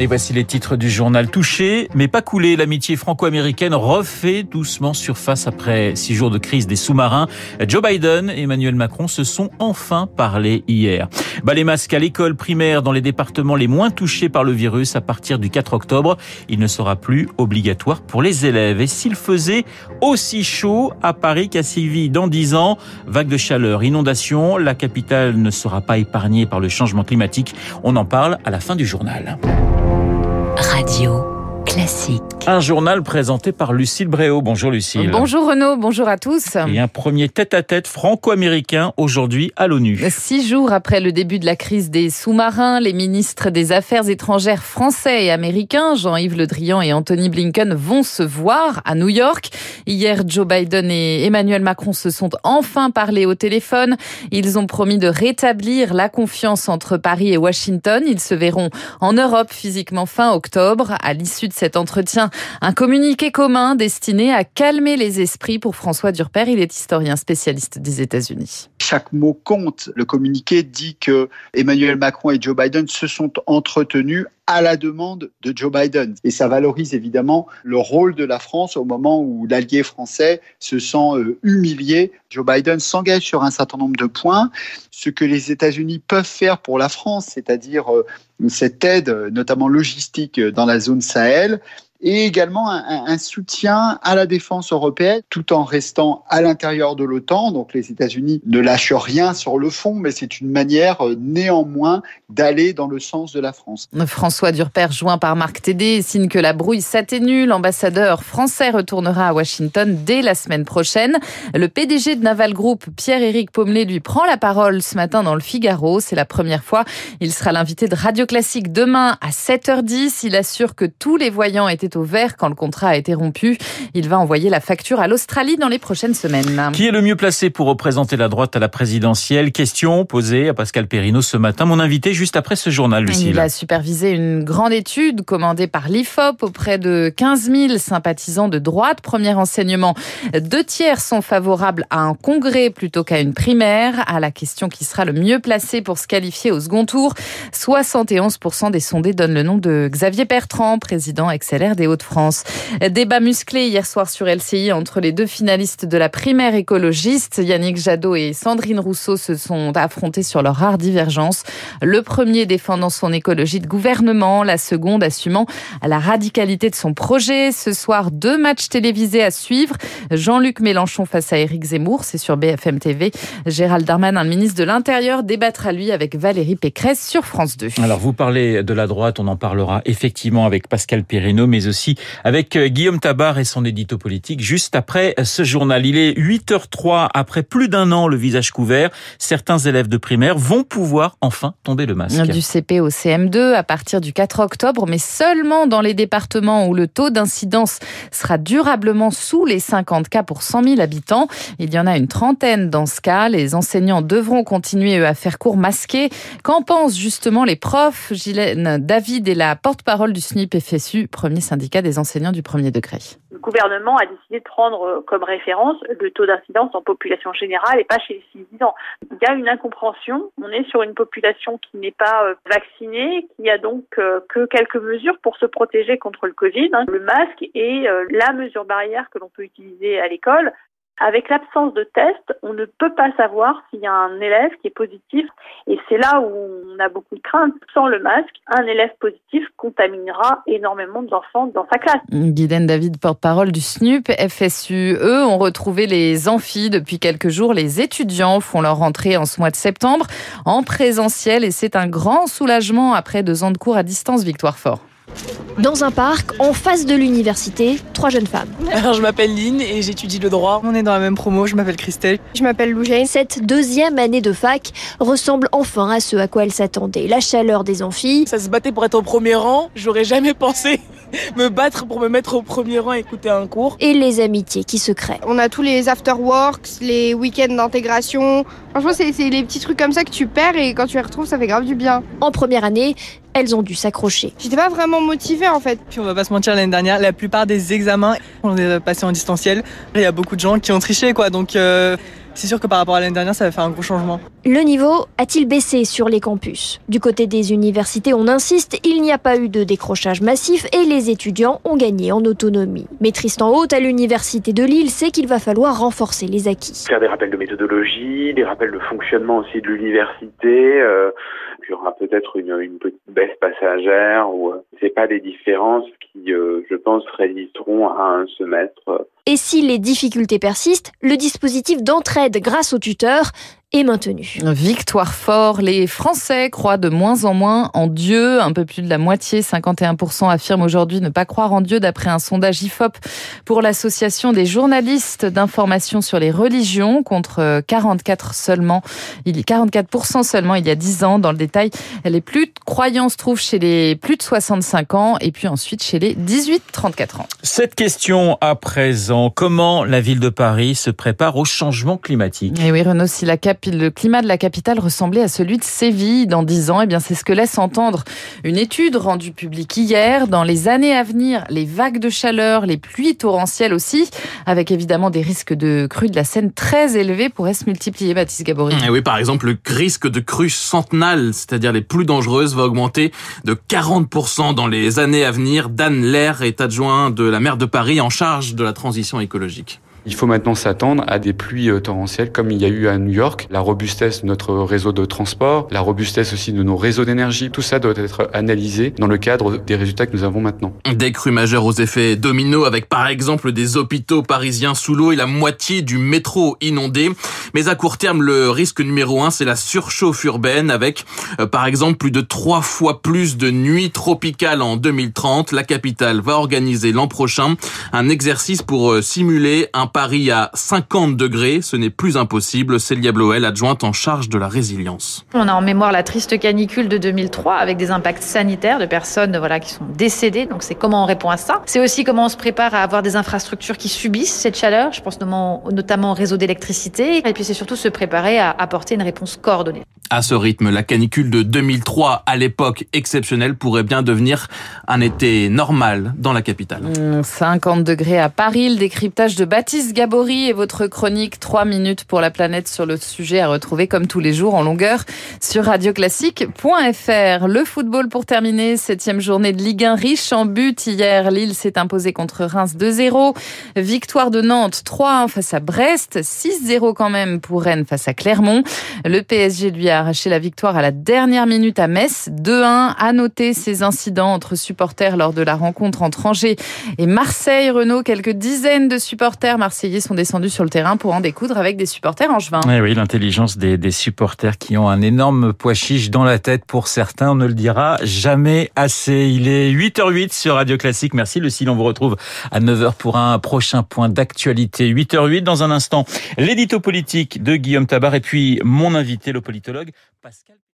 Et voici les titres du journal touché, mais pas coulé. L'amitié franco-américaine refait doucement surface après six jours de crise des sous-marins. Joe Biden et Emmanuel Macron se sont enfin parlé hier. Bah, les masques à l'école primaire dans les départements les moins touchés par le virus à partir du 4 octobre. Il ne sera plus obligatoire pour les élèves. Et s'il faisait aussi chaud à Paris qu'à Séville dans 10 ans, vague de chaleur, inondation, la capitale ne sera pas épargnée par le changement climatique. On en parle à la fin du journal. Radio classique. Un journal présenté par Lucille Bréau. Bonjour Lucille. Bonjour Renaud, bonjour à tous. Et un premier tête-à-tête franco-américain aujourd'hui à l'ONU. Six jours après le début de la crise des sous-marins, les ministres des Affaires étrangères français et américains, Jean-Yves Le Drian et Anthony Blinken, vont se voir à New York. Hier, Joe Biden et Emmanuel Macron se sont enfin parlé au téléphone. Ils ont promis de rétablir la confiance entre Paris et Washington. Ils se verront en Europe physiquement fin octobre. À l'issue de cet entretien un communiqué commun destiné à calmer les esprits pour François Durper. Il est historien spécialiste des États-Unis. Chaque mot compte. Le communiqué dit que Emmanuel Macron et Joe Biden se sont entretenus à la demande de Joe Biden. Et ça valorise évidemment le rôle de la France au moment où l'allié français se sent euh, humilié. Joe Biden s'engage sur un certain nombre de points. Ce que les États-Unis peuvent faire pour la France, c'est-à-dire euh, cette aide, notamment logistique, dans la zone Sahel, et également un, un, soutien à la défense européenne tout en restant à l'intérieur de l'OTAN. Donc les États-Unis ne lâchent rien sur le fond, mais c'est une manière euh, néanmoins d'aller dans le sens de la France. François Durper, joint par Marc Tédé, signe que la brouille s'atténue. L'ambassadeur français retournera à Washington dès la semaine prochaine. Le PDG de Naval Group, Pierre-Éric Pommelet, lui prend la parole ce matin dans le Figaro. C'est la première fois. Il sera l'invité de Radio Classique demain à 7h10. Il assure que tous les voyants étaient au vert quand le contrat a été rompu. Il va envoyer la facture à l'Australie dans les prochaines semaines. Qui est le mieux placé pour représenter la droite à la présidentielle? Question posée à Pascal Perrino ce matin, mon invité juste après ce journal, Lucille. Il a supervisé une grande étude commandée par l'IFOP auprès de 15 000 sympathisants de droite. Premier enseignement, deux tiers sont favorables à un congrès plutôt qu'à une primaire. À la question qui sera le mieux placé pour se qualifier au second tour, 71% des sondés donnent le nom de Xavier Bertrand, président XLR des Hauts-de-France. Débat musclé hier soir sur LCI entre les deux finalistes de la primaire écologiste. Yannick Jadot et Sandrine Rousseau se sont affrontés sur leur rare divergence. Le premier défendant son écologie de gouvernement, la seconde assumant la radicalité de son projet. Ce soir, deux matchs télévisés à suivre. Jean-Luc Mélenchon face à Éric Zemmour, c'est sur BFM TV. Gérald Darmanin, le ministre de l'Intérieur, débattra lui avec Valérie Pécresse sur France 2. Alors vous parlez de la droite, on en parlera effectivement avec Pascal Perrino, mais aussi avec euh, Guillaume Tabar et son édito politique juste après ce journal. Il est 8h03 après plus d'un an le visage couvert. Certains élèves de primaire vont pouvoir enfin tomber le masque. Du CP au CM2 à partir du 4 octobre, mais seulement dans les départements où le taux d'incidence sera durablement sous les 50 cas pour 100 000 habitants. Il y en a une trentaine dans ce cas. Les enseignants devront continuer à faire cours masqués. Qu'en pensent justement les profs Gilène David est la porte-parole du SNIP FSU, premier syndicat des enseignants du premier degré. Le gouvernement a décidé de prendre euh, comme référence le taux d'incidence en population générale et pas chez les 6 ans. Il y a une incompréhension. On est sur une population qui n'est pas euh, vaccinée, qui a donc euh, que quelques mesures pour se protéger contre le Covid. Hein. Le masque est la mesure barrière que l'on peut utiliser à l'école. Avec l'absence de test, on ne peut pas savoir s'il y a un élève qui est positif. Et c'est là où on a beaucoup de craintes. Sans le masque, un élève positif contaminera énormément d'enfants dans sa classe. Guylaine David, porte-parole du SNUP, FSU, eux ont retrouvé les amphis depuis quelques jours. Les étudiants font leur rentrée en ce mois de septembre en présentiel et c'est un grand soulagement après deux ans de cours à distance, Victoire Fort. Dans un parc, en face de l'université, trois jeunes femmes. Alors je m'appelle Lynn et j'étudie le droit. On est dans la même promo, je m'appelle Christelle. Je m'appelle Lougène. Cette deuxième année de fac ressemble enfin à ce à quoi elle s'attendait. La chaleur des amphis. Ça se battait pour être au premier rang, j'aurais jamais pensé. Me battre pour me mettre au premier rang et écouter un cours. Et les amitiés qui se créent. On a tous les afterworks, les week-ends d'intégration. Franchement, c'est les petits trucs comme ça que tu perds et quand tu les retrouves, ça fait grave du bien. En première année, elles ont dû s'accrocher. J'étais pas vraiment motivée en fait. Puis on va pas se mentir, l'année dernière, la plupart des examens, on les a passés en distanciel. Il y a beaucoup de gens qui ont triché quoi, donc euh, c'est sûr que par rapport à l'année dernière, ça va faire un gros changement. Le niveau a-t-il baissé sur les campus? Du côté des universités, on insiste, il n'y a pas eu de décrochage massif et les étudiants ont gagné en autonomie. Mais Tristan Haute à l'université de Lille sait qu'il va falloir renforcer les acquis. Faire des rappels de méthodologie, des rappels de fonctionnement aussi de l'université. Euh, il y aura peut-être une, une, petite baisse passagère ou euh, c'est pas des différences qui, euh, je pense, résisteront à un semestre. Et si les difficultés persistent, le dispositif d'entraide grâce aux tuteurs est maintenu. Victoire fort, les Français croient de moins en moins en Dieu. Un peu plus de la moitié, 51% affirment aujourd'hui ne pas croire en Dieu d'après un sondage IFOP pour l'association des journalistes d'information sur les religions contre 44 seulement, il y 44% seulement il y a 10 ans. Dans le détail, les plus de croyants se trouvent chez les plus de 65 ans et puis ensuite chez les 18-34 ans. Cette question à présent, comment la ville de Paris se prépare au changement climatique? Et oui, Renaud, si la cap le climat de la capitale ressemblait à celui de Séville dans 10 ans. Eh bien, c'est ce que laisse entendre une étude rendue publique hier. Dans les années à venir, les vagues de chaleur, les pluies torrentielles aussi, avec évidemment des risques de crues de la Seine très élevés, pourraient se multiplier, Baptiste Gabory. Et oui, par exemple, le risque de crues centenales, c'est-à-dire les plus dangereuses, va augmenter de 40% dans les années à venir. Dan Lair est adjoint de la maire de Paris en charge de la transition écologique. Il faut maintenant s'attendre à des pluies euh, torrentielles comme il y a eu à New York. La robustesse de notre réseau de transport, la robustesse aussi de nos réseaux d'énergie, tout ça doit être analysé dans le cadre des résultats que nous avons maintenant. Des crues majeures aux effets dominos avec par exemple des hôpitaux parisiens sous l'eau et la moitié du métro inondé. Mais à court terme, le risque numéro un, c'est la surchauffe urbaine avec euh, par exemple plus de trois fois plus de nuits tropicales en 2030. La capitale va organiser l'an prochain un exercice pour euh, simuler un Paris à 50 degrés, ce n'est plus impossible. Célia Bloel, adjointe en charge de la résilience. On a en mémoire la triste canicule de 2003 avec des impacts sanitaires de personnes voilà, qui sont décédées. Donc c'est comment on répond à ça. C'est aussi comment on se prépare à avoir des infrastructures qui subissent cette chaleur. Je pense notamment au réseau d'électricité. Et puis c'est surtout se préparer à apporter une réponse coordonnée. À ce rythme, la canicule de 2003, à l'époque exceptionnelle, pourrait bien devenir un été normal dans la capitale. 50 degrés à Paris, le décryptage de Baptiste Gabory et votre chronique 3 minutes pour la planète sur le sujet à retrouver comme tous les jours en longueur sur radioclassique.fr. Le football pour terminer, septième journée de Ligue 1 riche en but. Hier, Lille s'est imposé contre Reims 2-0. Victoire de Nantes 3-1 face à Brest, 6-0 quand même pour Rennes face à Clermont. Le PSG lui a arraché la victoire à la dernière minute à Metz, 2-1. À noter ces incidents entre supporters lors de la rencontre entre Angers et Marseille. Renault, quelques dizaines de supporters marseillais sont descendus sur le terrain pour en découdre avec des supporters angevins. Eh oui, l'intelligence des, des, supporters qui ont un énorme pois chiche dans la tête pour certains, on ne le dira jamais assez. Il est 8h08 sur Radio Classique. Merci Lucille, on vous retrouve à 9h pour un prochain point d'actualité. 8h08 dans un instant, l'édito politique de Guillaume Tabar et puis mon invité, le politologue Pascal